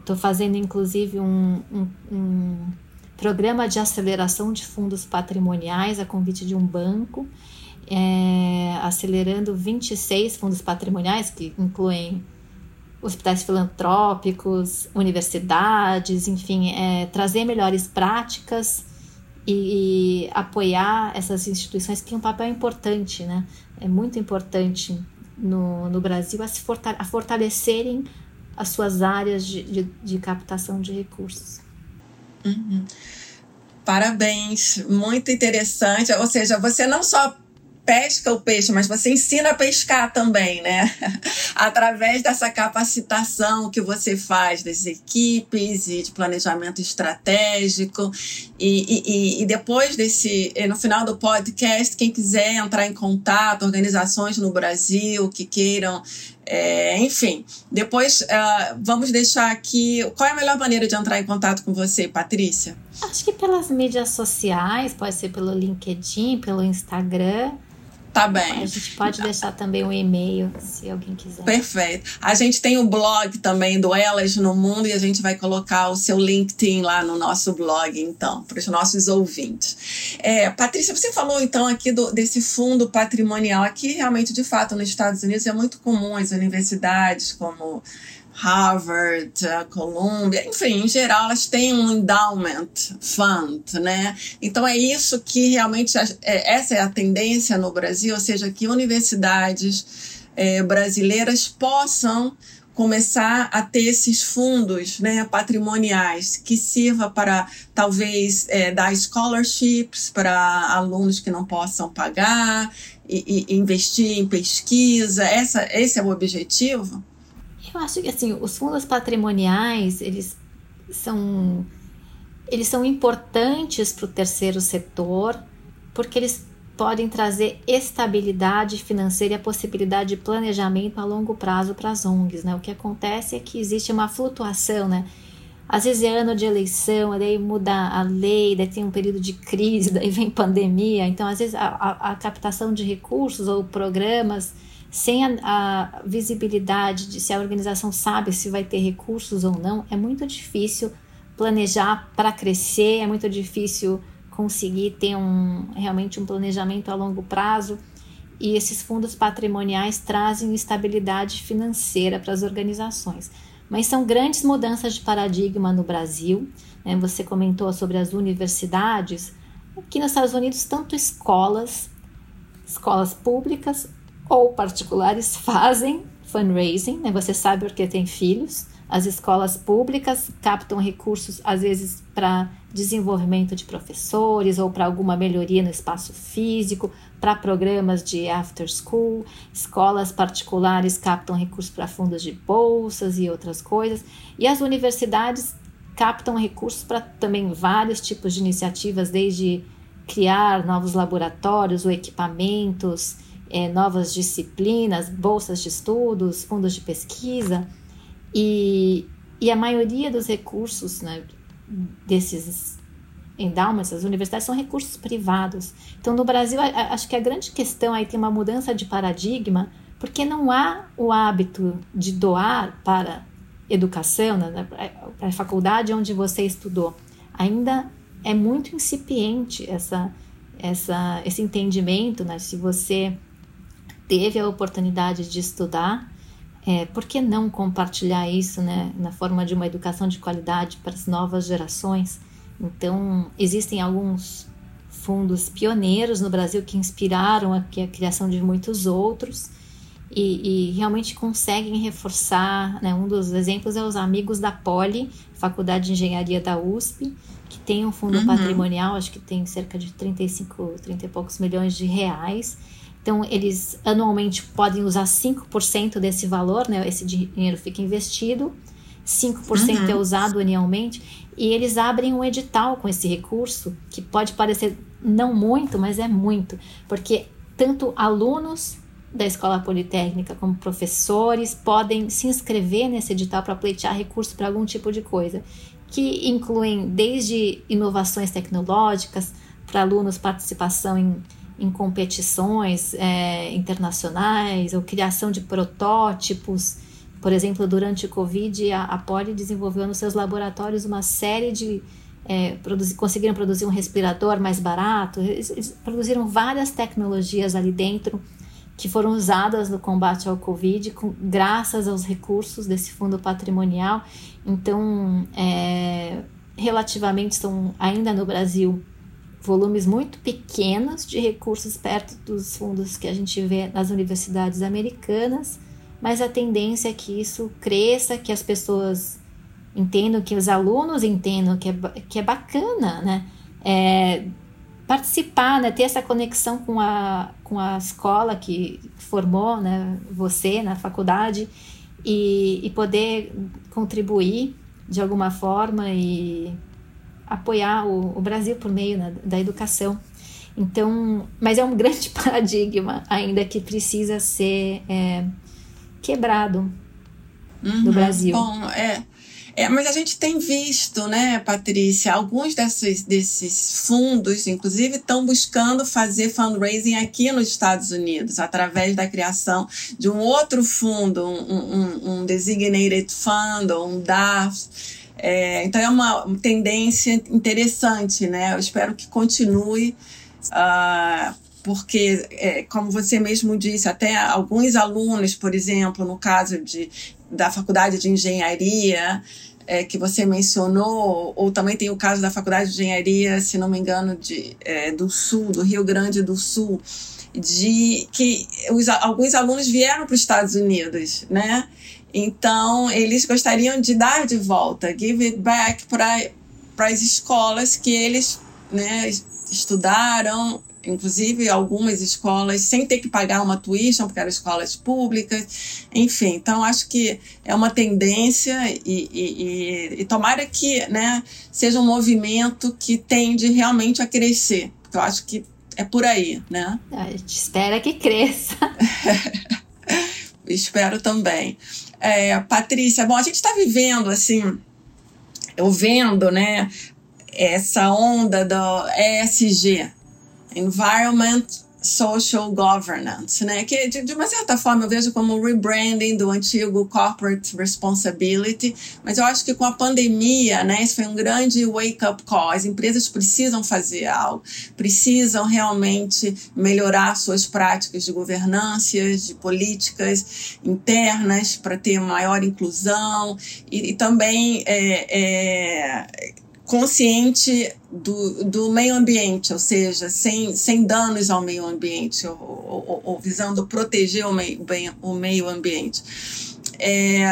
Estou fazendo inclusive um, um, um programa de aceleração de fundos patrimoniais a convite de um banco, é, acelerando 26 fundos patrimoniais, que incluem hospitais filantrópicos, universidades, enfim, é, trazer melhores práticas e, e, apoiar essas instituições que têm um papel importante, né? É muito importante no, no Brasil a, se fortalecerem as suas áreas de, de, de captação de recursos. Uhum. Parabéns, muito interessante. Ou seja, você não só pesca o peixe, mas você ensina a pescar também, né? Através dessa capacitação que você faz das equipes e de planejamento estratégico. E, e, e depois desse, no final do podcast, quem quiser entrar em contato, organizações no Brasil que queiram é, enfim, depois uh, vamos deixar aqui. Qual é a melhor maneira de entrar em contato com você, Patrícia? Acho que pelas mídias sociais, pode ser pelo LinkedIn, pelo Instagram. Tá bem. A gente pode deixar também um e-mail, se alguém quiser. Perfeito. A gente tem o blog também do Elas no Mundo e a gente vai colocar o seu LinkedIn lá no nosso blog, então, para os nossos ouvintes. É, Patrícia, você falou então aqui do, desse fundo patrimonial. Aqui, realmente, de fato, nos Estados Unidos é muito comum as universidades como Harvard, a Columbia, enfim, em geral elas têm um endowment fund, né? Então é isso que realmente é, essa é a tendência no Brasil, ou seja, que universidades é, brasileiras possam começar a ter esses fundos né, patrimoniais que sirva para talvez é, dar scholarships para alunos que não possam pagar e, e investir em pesquisa. Essa, esse é o objetivo? Eu acho que assim, os fundos patrimoniais, eles são eles são importantes para o terceiro setor, porque eles podem trazer estabilidade financeira e a possibilidade de planejamento a longo prazo para as ONGs. Né? O que acontece é que existe uma flutuação, né? Às vezes é ano de eleição, daí muda a lei, daí tem um período de crise, daí vem pandemia. Então, às vezes, a, a, a captação de recursos ou programas sem a, a, visibilidade de se a organização sabe se vai ter recursos ou não, é muito difícil planejar para crescer, é muito difícil conseguir ter um, realmente um planejamento a longo prazo. E esses fundos patrimoniais trazem estabilidade financeira para as organizações. Mas são grandes mudanças de paradigma no Brasil. Né? Você comentou sobre as universidades. Aqui nos Estados Unidos, tanto escolas, escolas públicas ou particulares fazem fundraising, né? Você sabe porque tem filhos. As escolas públicas captam recursos, às vezes, para desenvolvimento de professores ou para alguma melhoria no espaço físico, para programas de after school. Escolas particulares captam recursos para fundos de bolsas e outras coisas. E as universidades captam recursos para também vários tipos de iniciativas, desde criar novos laboratórios ou equipamentos é, novas disciplinas, bolsas de estudos, fundos de pesquisa, e, e a maioria dos recursos né, desses endowments, as universidades, são recursos privados. Então, no Brasil, acho que a grande questão aí tem uma mudança de paradigma, porque não há o hábito de doar para educação, né, para a faculdade onde você estudou. Ainda é muito incipiente essa, essa, esse entendimento, né? Se você teve a oportunidade de estudar, é, por que não compartilhar isso né, na forma de uma educação de qualidade para as novas gerações? Então, existem alguns fundos pioneiros no Brasil que inspiraram a, a criação de muitos outros e, e realmente conseguem reforçar. Né, um dos exemplos é os Amigos da Poli, Faculdade de Engenharia da USP, que tem um fundo uhum. patrimonial, acho que tem cerca de 35, 30 e poucos milhões de reais então, eles anualmente podem usar 5% desse valor, né? Esse dinheiro fica investido, 5% uhum. é usado anualmente, e eles abrem um edital com esse recurso, que pode parecer não muito, mas é muito, porque tanto alunos da escola politécnica como professores podem se inscrever nesse edital para pleitear recurso para algum tipo de coisa, que incluem desde inovações tecnológicas, para alunos participação em em competições é, internacionais ou criação de protótipos. Por exemplo, durante o Covid, a, a Poli desenvolveu nos seus laboratórios uma série de. É, produzir, conseguiram produzir um respirador mais barato, eles, produziram várias tecnologias ali dentro que foram usadas no combate ao Covid, com, graças aos recursos desse fundo patrimonial. Então, é, relativamente, estão ainda no Brasil volumes muito pequenos de recursos perto dos fundos que a gente vê nas universidades americanas, mas a tendência é que isso cresça, que as pessoas entendam, que os alunos entendam que é, que é bacana, né? É, participar, né, ter essa conexão com a, com a escola que formou né, você na faculdade e, e poder contribuir de alguma forma e apoiar o, o Brasil por meio né, da educação. Então, mas é um grande paradigma ainda que precisa ser é, quebrado uhum, no Brasil. Bom, é. É, mas a gente tem visto, né, Patrícia, alguns desses, desses fundos, inclusive, estão buscando fazer fundraising aqui nos Estados Unidos, através da criação de um outro fundo, um, um, um Designated Fund, ou um DAF. É, então é uma tendência interessante, né? Eu espero que continue. Uh, porque, é, como você mesmo disse, até alguns alunos, por exemplo, no caso de, da faculdade de engenharia, é, que você mencionou, ou também tem o caso da faculdade de engenharia, se não me engano, de, é, do Sul, do Rio Grande do Sul, de que os, alguns alunos vieram para os Estados Unidos, né? Então, eles gostariam de dar de volta, give it back para as escolas que eles né, estudaram, inclusive algumas escolas sem ter que pagar uma tuition, porque eram escolas públicas, enfim. Então, acho que é uma tendência e, e, e, e tomara que né, seja um movimento que tende realmente a crescer, porque eu acho que é por aí, né? A gente espera que cresça. Espero também. É, Patrícia, bom, a gente está vivendo assim, eu vendo, né, essa onda do ESG, Environment social governance, né? Que de, de, uma certa forma eu vejo como um rebranding do antigo corporate responsibility, mas eu acho que com a pandemia, né, isso foi um grande wake up call. As empresas precisam fazer algo, precisam realmente melhorar suas práticas de governança, de políticas internas para ter maior inclusão e, e também é, é, consciente do, do meio ambiente, ou seja, sem, sem danos ao meio ambiente, ou, ou, ou visando proteger o meio, bem, o meio ambiente. É,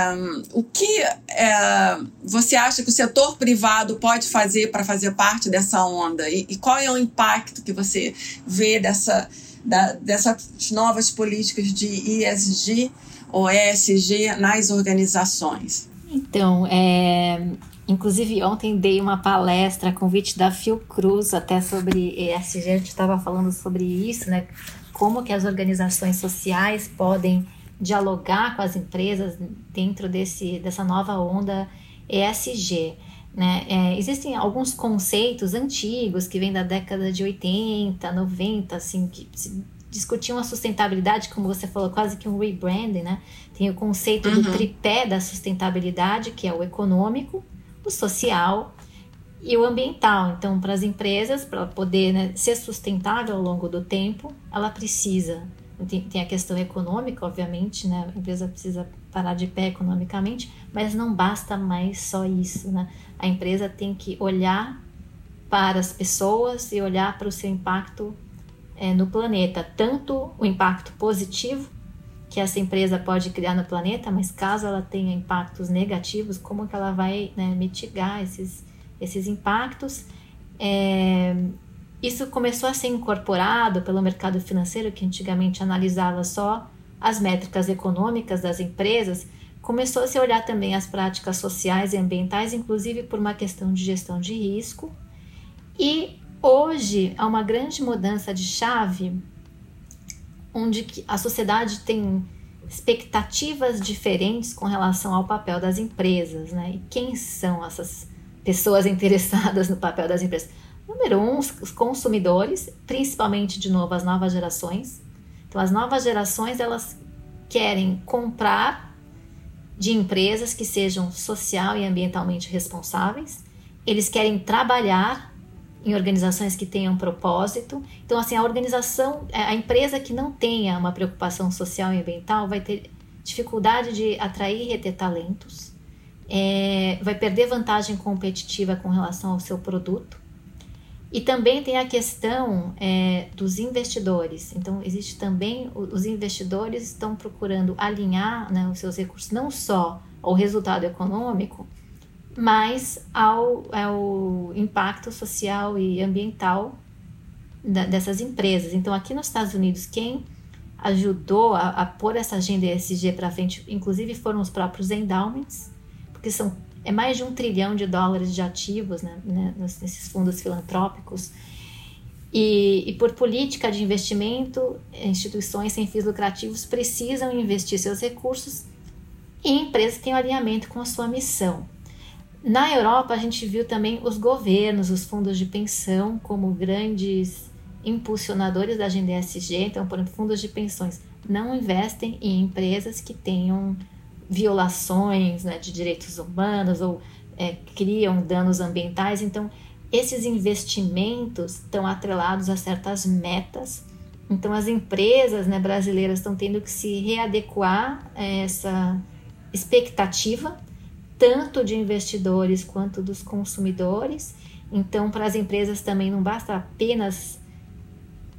o que é, você acha que o setor privado pode fazer para fazer parte dessa onda? E, e, qual é o impacto que você vê dessa, da, dessas novas políticas de ESG ou ESG nas organizações? Então, é, Inclusive, ontem dei uma palestra convite da Fiocruz até sobre ESG, a gente estava falando sobre isso, né? Como que as organizações sociais podem dialogar com as empresas dentro desse, dessa nova onda ESG. Né? É, existem alguns conceitos antigos que vêm da década de 80, 90, assim, que discutiam a sustentabilidade, como você falou, quase que um rebranding, né? Tem o conceito uhum. do tripé da sustentabilidade, que é o econômico, o social e o ambiental. Então, para as empresas, para poder né, ser sustentável ao longo do tempo, ela precisa. Tem, tem, a questão econômica, obviamente, né? A empresa precisa parar de pé economicamente, mas não basta mais só isso, né? A empresa tem que olhar para as pessoas e olhar para o seu impacto é, no planeta, tanto o impacto positivo que essa empresa pode criar no planeta, mas caso ela tenha impactos negativos, como que ela vai né, mitigar esses, esses impactos? É, isso começou a ser incorporado pelo mercado financeiro, que antigamente analisava só as métricas econômicas das empresas, começou a se olhar também as práticas sociais e ambientais, inclusive por uma questão de gestão de risco. E hoje há uma grande mudança de chave onde a sociedade tem expectativas diferentes com relação ao papel das empresas, né? E quem são essas pessoas interessadas no papel das empresas? Número um, os consumidores, principalmente de novo as novas gerações. Então, as novas gerações elas querem comprar de empresas que sejam social e ambientalmente responsáveis. Eles querem trabalhar em organizações que tenham propósito. Então, assim, a organização, é, a empresa que não tenha uma preocupação social e ambiental vai ter dificuldade de atrair e reter talentos, é, vai perder vantagem competitiva com relação ao seu produto. E também tem a questão é, dos investidores. Então, existe também, os investidores estão procurando alinhar né, os seus recursos não só ao resultado econômico, mas ao, ao impacto social e ambiental da, dessas empresas. Então, aqui nos Estados Unidos, quem ajudou a, a pôr essa agenda ESG para frente, inclusive foram os próprios endowments, porque são é mais de um trilhão de dólares de ativos né, né, nesses fundos filantrópicos. E, e, por política de investimento, instituições sem fins lucrativos precisam investir seus recursos em empresas que têm alinhamento com a sua missão. Na Europa, a gente viu também os governos, os fundos de pensão, como grandes impulsionadores da agenda ESG. Então, por exemplo, fundos de pensões não investem em empresas que tenham violações né, de direitos humanos ou é, criam danos ambientais. Então, esses investimentos estão atrelados a certas metas. Então, as empresas né, brasileiras estão tendo que se readequar a essa expectativa tanto de investidores quanto dos consumidores. Então, para as empresas também não basta apenas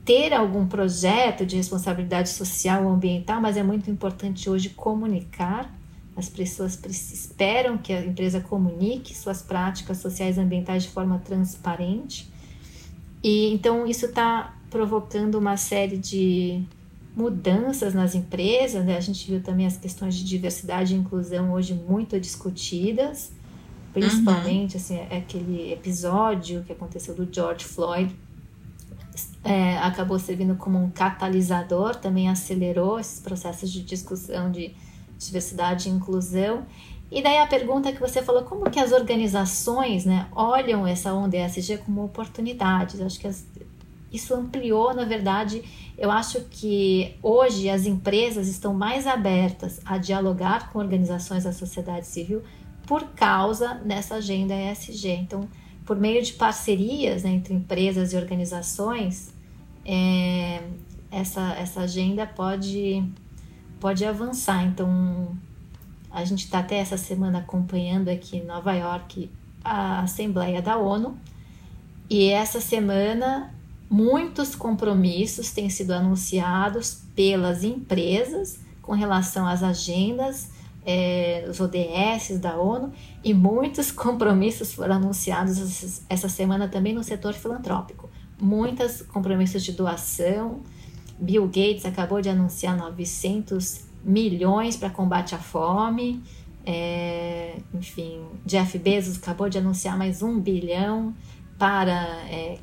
ter algum projeto de responsabilidade social ou ambiental, mas é muito importante hoje comunicar. As pessoas esperam que a empresa comunique suas práticas sociais e ambientais de forma transparente. E então isso está provocando uma série de mudanças nas empresas, né? A gente viu também as questões de diversidade e inclusão hoje muito discutidas, principalmente uhum. assim, é aquele episódio que aconteceu do George Floyd é, acabou servindo como um catalisador, também acelerou esses processos de discussão de diversidade e inclusão. E daí a pergunta que você falou, como que as organizações né, olham essa onda ESG como oportunidades? Acho que as, isso ampliou, na verdade, eu acho que hoje as empresas estão mais abertas a dialogar com organizações da sociedade civil por causa dessa agenda ESG. Então, por meio de parcerias né, entre empresas e organizações, é, essa, essa agenda pode, pode avançar. Então, a gente está até essa semana acompanhando aqui em Nova York a Assembleia da ONU, e essa semana Muitos compromissos têm sido anunciados pelas empresas com relação às agendas, é, os ODS da ONU, e muitos compromissos foram anunciados essa semana também no setor filantrópico. Muitos compromissos de doação. Bill Gates acabou de anunciar 900 milhões para combate à fome. É, enfim, Jeff Bezos acabou de anunciar mais um bilhão para é,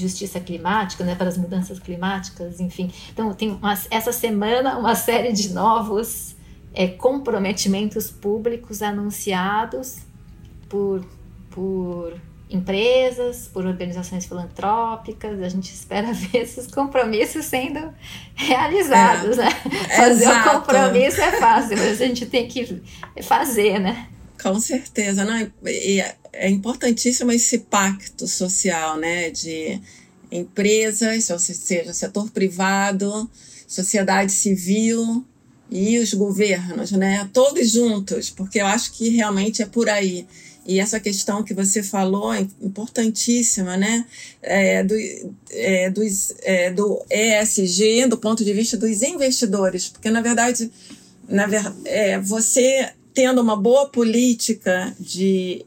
justiça climática, né, para as mudanças climáticas, enfim. Então, tem uma, essa semana uma série de novos é, comprometimentos públicos anunciados por, por empresas, por organizações filantrópicas. A gente espera ver esses compromissos sendo realizados, é, né? Fazer o compromisso é fácil, mas a gente tem que fazer, né? Com certeza, não? É, é importantíssimo esse pacto social, né? De empresas, ou seja, setor privado, sociedade civil e os governos, né? Todos juntos, porque eu acho que realmente é por aí. E essa questão que você falou é importantíssima, né? É, do, é, dos, é, do ESG, do ponto de vista dos investidores, porque na verdade, na ver, é, você tendo uma boa política de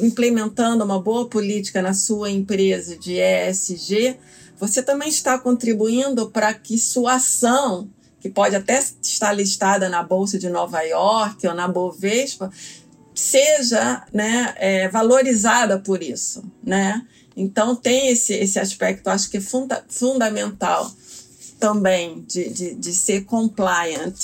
implementando uma boa política na sua empresa de ESG, você também está contribuindo para que sua ação, que pode até estar listada na Bolsa de Nova York ou na Bovespa, seja né, é, valorizada por isso. Né? Então, tem esse, esse aspecto, acho que é funda fundamental também de, de, de ser compliant.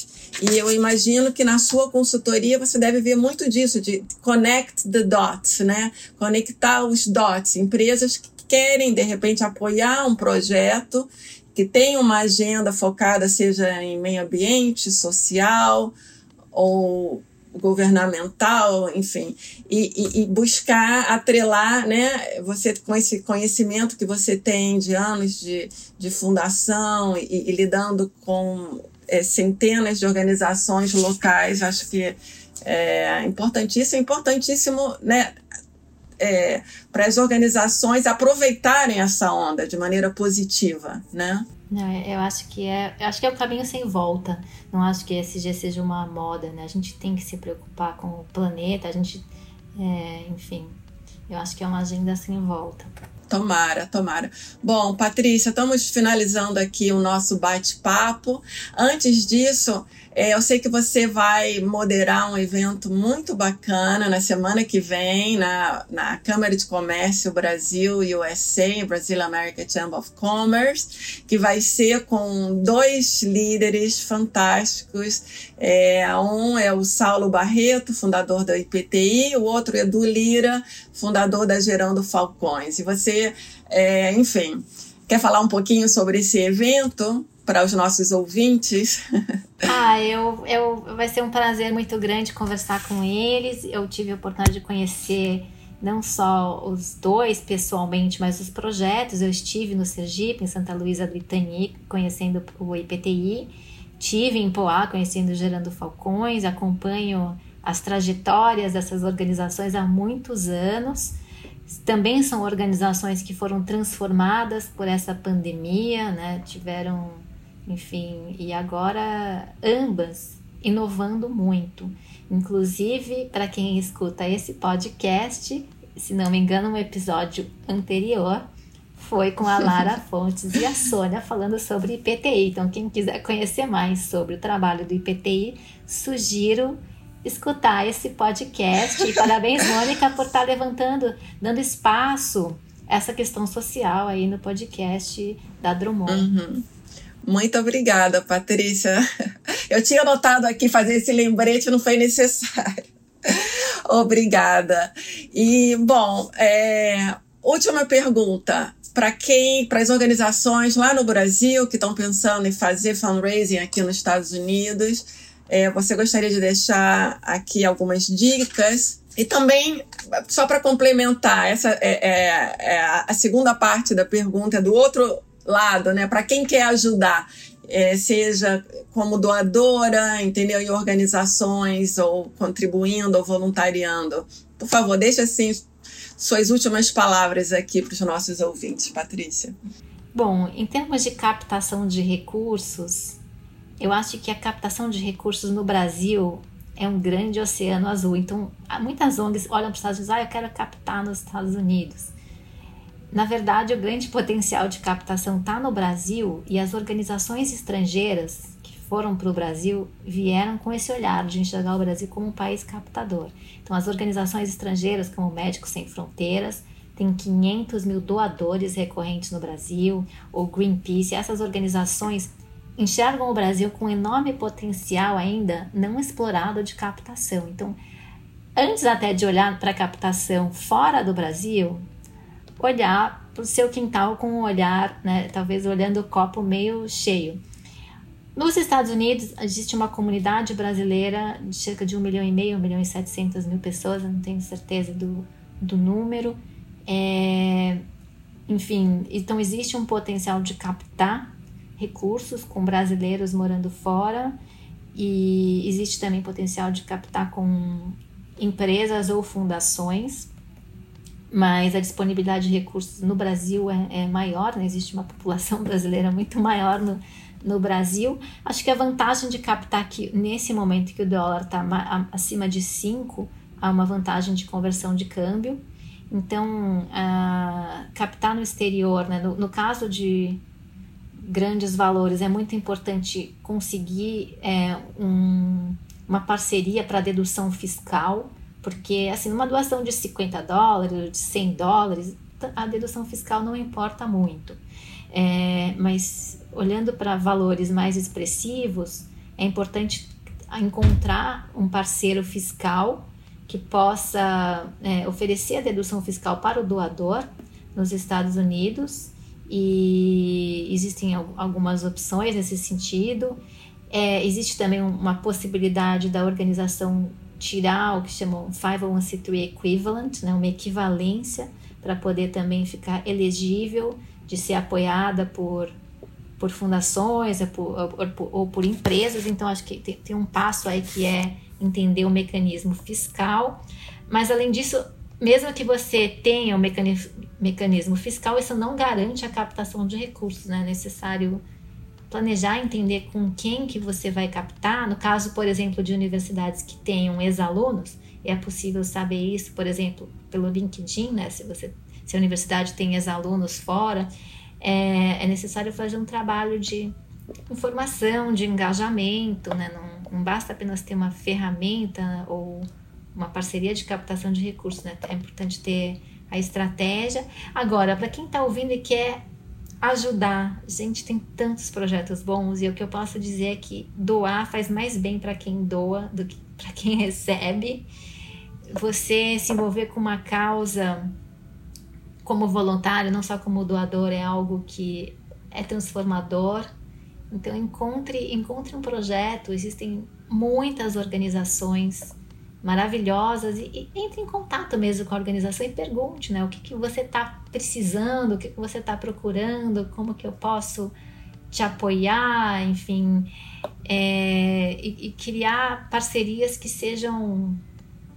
E eu imagino que na sua consultoria você deve ver muito disso, de connect the dots, né? Conectar os dots. Empresas que querem, de repente, apoiar um projeto que tem uma agenda focada, seja em meio ambiente, social ou governamental, enfim, e, e, e, buscar atrelar, né, você com esse conhecimento que você tem de anos de, de fundação e, e lidando com é, centenas de organizações locais, acho que é importantíssimo, importantíssimo, né, é, para as organizações aproveitarem essa onda de maneira positiva, né? Eu acho que é, acho que é o caminho sem volta. Não acho que esse dia seja uma moda, né? A gente tem que se preocupar com o planeta, a gente, é, enfim, eu acho que é uma agenda sem volta. Tomara, tomara. Bom, Patrícia, estamos finalizando aqui o nosso bate-papo. Antes disso, é, eu sei que você vai moderar um evento muito bacana na semana que vem na, na Câmara de Comércio Brasil USA, Brasil American Chamber of Commerce, que vai ser com dois líderes fantásticos. É, um é o Saulo Barreto, fundador da IPTI, o outro é Edu Lira, fundador da Gerando Falcões. E você, é, enfim, quer falar um pouquinho sobre esse evento? Para os nossos ouvintes? Ah, eu, eu, vai ser um prazer muito grande conversar com eles. Eu tive a oportunidade de conhecer não só os dois pessoalmente, mas os projetos. Eu estive no Sergipe, em Santa Luísa do Itani, conhecendo o IPTI. Tive em Poá, conhecendo Gerando Falcões. Acompanho as trajetórias dessas organizações há muitos anos. Também são organizações que foram transformadas por essa pandemia, né? Tiveram enfim, e agora ambas inovando muito. Inclusive, para quem escuta esse podcast, se não me engano, um episódio anterior foi com a Lara Fontes e a Sônia falando sobre IPTI. Então, quem quiser conhecer mais sobre o trabalho do IPTI, sugiro escutar esse podcast. E parabéns, Mônica, por estar levantando, dando espaço essa questão social aí no podcast da Drummond. Uhum. Muito obrigada, Patrícia. Eu tinha anotado aqui fazer esse lembrete, não foi necessário. Obrigada. E, bom, é, última pergunta. Para quem, para as organizações lá no Brasil que estão pensando em fazer fundraising aqui nos Estados Unidos, é, você gostaria de deixar aqui algumas dicas? E também, só para complementar, essa é, é, é, a segunda parte da pergunta é do outro lado, né? Para quem quer ajudar, é, seja como doadora, entendeu? Em organizações, ou contribuindo, ou voluntariando. Por favor, deixe assim suas últimas palavras aqui para os nossos ouvintes, Patrícia. Bom, em termos de captação de recursos, eu acho que a captação de recursos no Brasil é um grande oceano azul. Então, muitas ONGs olham para os Estados Unidos, ah, eu quero captar nos Estados Unidos. Na verdade, o grande potencial de captação está no Brasil e as organizações estrangeiras que foram para o Brasil vieram com esse olhar de enxergar o Brasil como um país captador. Então, as organizações estrangeiras, como Médicos Sem Fronteiras, tem 500 mil doadores recorrentes no Brasil, ou Greenpeace, essas organizações enxergam o Brasil com um enorme potencial ainda não explorado de captação. Então, antes até de olhar para a captação fora do Brasil, olhar para o seu quintal com um olhar, né, talvez olhando o copo meio cheio. Nos Estados Unidos existe uma comunidade brasileira de cerca de um milhão e meio, um milhão e setecentas mil pessoas, não tenho certeza do, do número. É, enfim, então existe um potencial de captar recursos com brasileiros morando fora e existe também potencial de captar com empresas ou fundações mas a disponibilidade de recursos no Brasil é, é maior, né? existe uma população brasileira muito maior no, no Brasil. Acho que a vantagem de captar que nesse momento que o dólar está acima de 5, há uma vantagem de conversão de câmbio. Então, captar no exterior, né? no, no caso de grandes valores, é muito importante conseguir é, um, uma parceria para dedução fiscal porque, assim, numa doação de 50 dólares, de 100 dólares, a dedução fiscal não importa muito. É, mas olhando para valores mais expressivos, é importante encontrar um parceiro fiscal que possa é, oferecer a dedução fiscal para o doador nos Estados Unidos e existem algumas opções nesse sentido. É, existe também uma possibilidade da organização tirar o que chamam 501c3 equivalent, né, uma equivalência para poder também ficar elegível de ser apoiada por, por fundações ou por, ou, por, ou por empresas. Então, acho que tem, tem um passo aí que é entender o mecanismo fiscal. Mas, além disso, mesmo que você tenha o mecanismo, mecanismo fiscal, isso não garante a captação de recursos, né? É necessário planejar, entender com quem que você vai captar. No caso, por exemplo, de universidades que tenham ex-alunos, é possível saber isso, por exemplo, pelo LinkedIn, né? Se você se a universidade tem ex-alunos fora, é, é, necessário fazer um trabalho de informação, de engajamento, né? Não, não basta apenas ter uma ferramenta ou uma parceria de captação de recursos, né? É importante ter a estratégia. Agora, para quem está ouvindo e quer ajudar, gente, tem tantos projetos bons e o que eu posso dizer é que doar faz mais bem para quem doa do que para quem recebe. Você se envolver com uma causa como voluntário, não só como doador, é algo que é transformador. Então encontre, encontre um projeto, existem muitas organizações maravilhosas e, e, entre em contato mesmo com a organização e pergunte, né, o que, que você está precisando, o que, que você está procurando, como que eu posso te apoiar, enfim, é, e, e, criar parcerias que sejam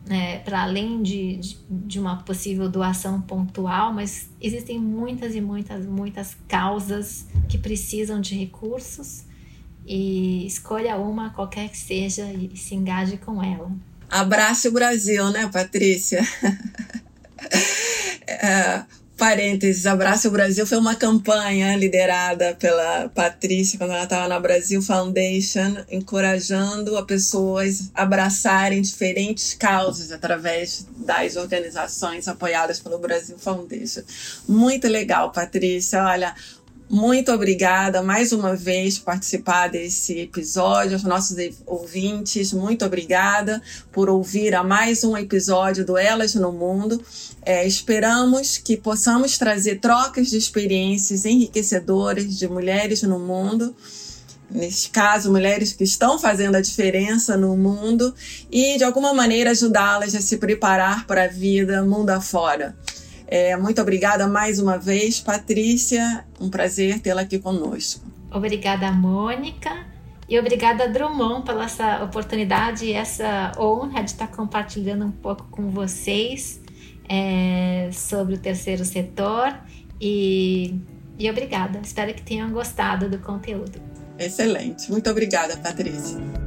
né, para além de, de, de, uma possível doação pontual, mas existem muitas e muitas, muitas causas que precisam de recursos e escolha uma, qualquer que seja, e se engaje com ela. Abraço Brasil, né, Patrícia? é, parênteses, Abraço Brasil foi uma campanha liderada pela Patrícia quando ela estava na Brasil Foundation, encorajando a pessoas a abraçarem diferentes causas através das organizações apoiadas pelo Brasil Foundation. Muito legal, Patrícia. Olha, muito obrigada mais uma vez por participar desse episódio. Aos nossos ouvintes, muito obrigada por ouvir a mais um episódio do Elas no Mundo. É, esperamos que possamos trazer trocas de experiências enriquecedoras de mulheres no mundo. Neste caso, mulheres que estão fazendo a diferença no mundo e, de alguma maneira, ajudá-las a se preparar para a vida mundo afora. É, muito obrigada mais uma vez, Patrícia. Um prazer tê-la aqui conosco. Obrigada, Mônica. E obrigada, Drummond, pela essa oportunidade e essa honra de estar compartilhando um pouco com vocês é, sobre o terceiro setor. E, e obrigada. Espero que tenham gostado do conteúdo. Excelente. Muito obrigada, Patrícia.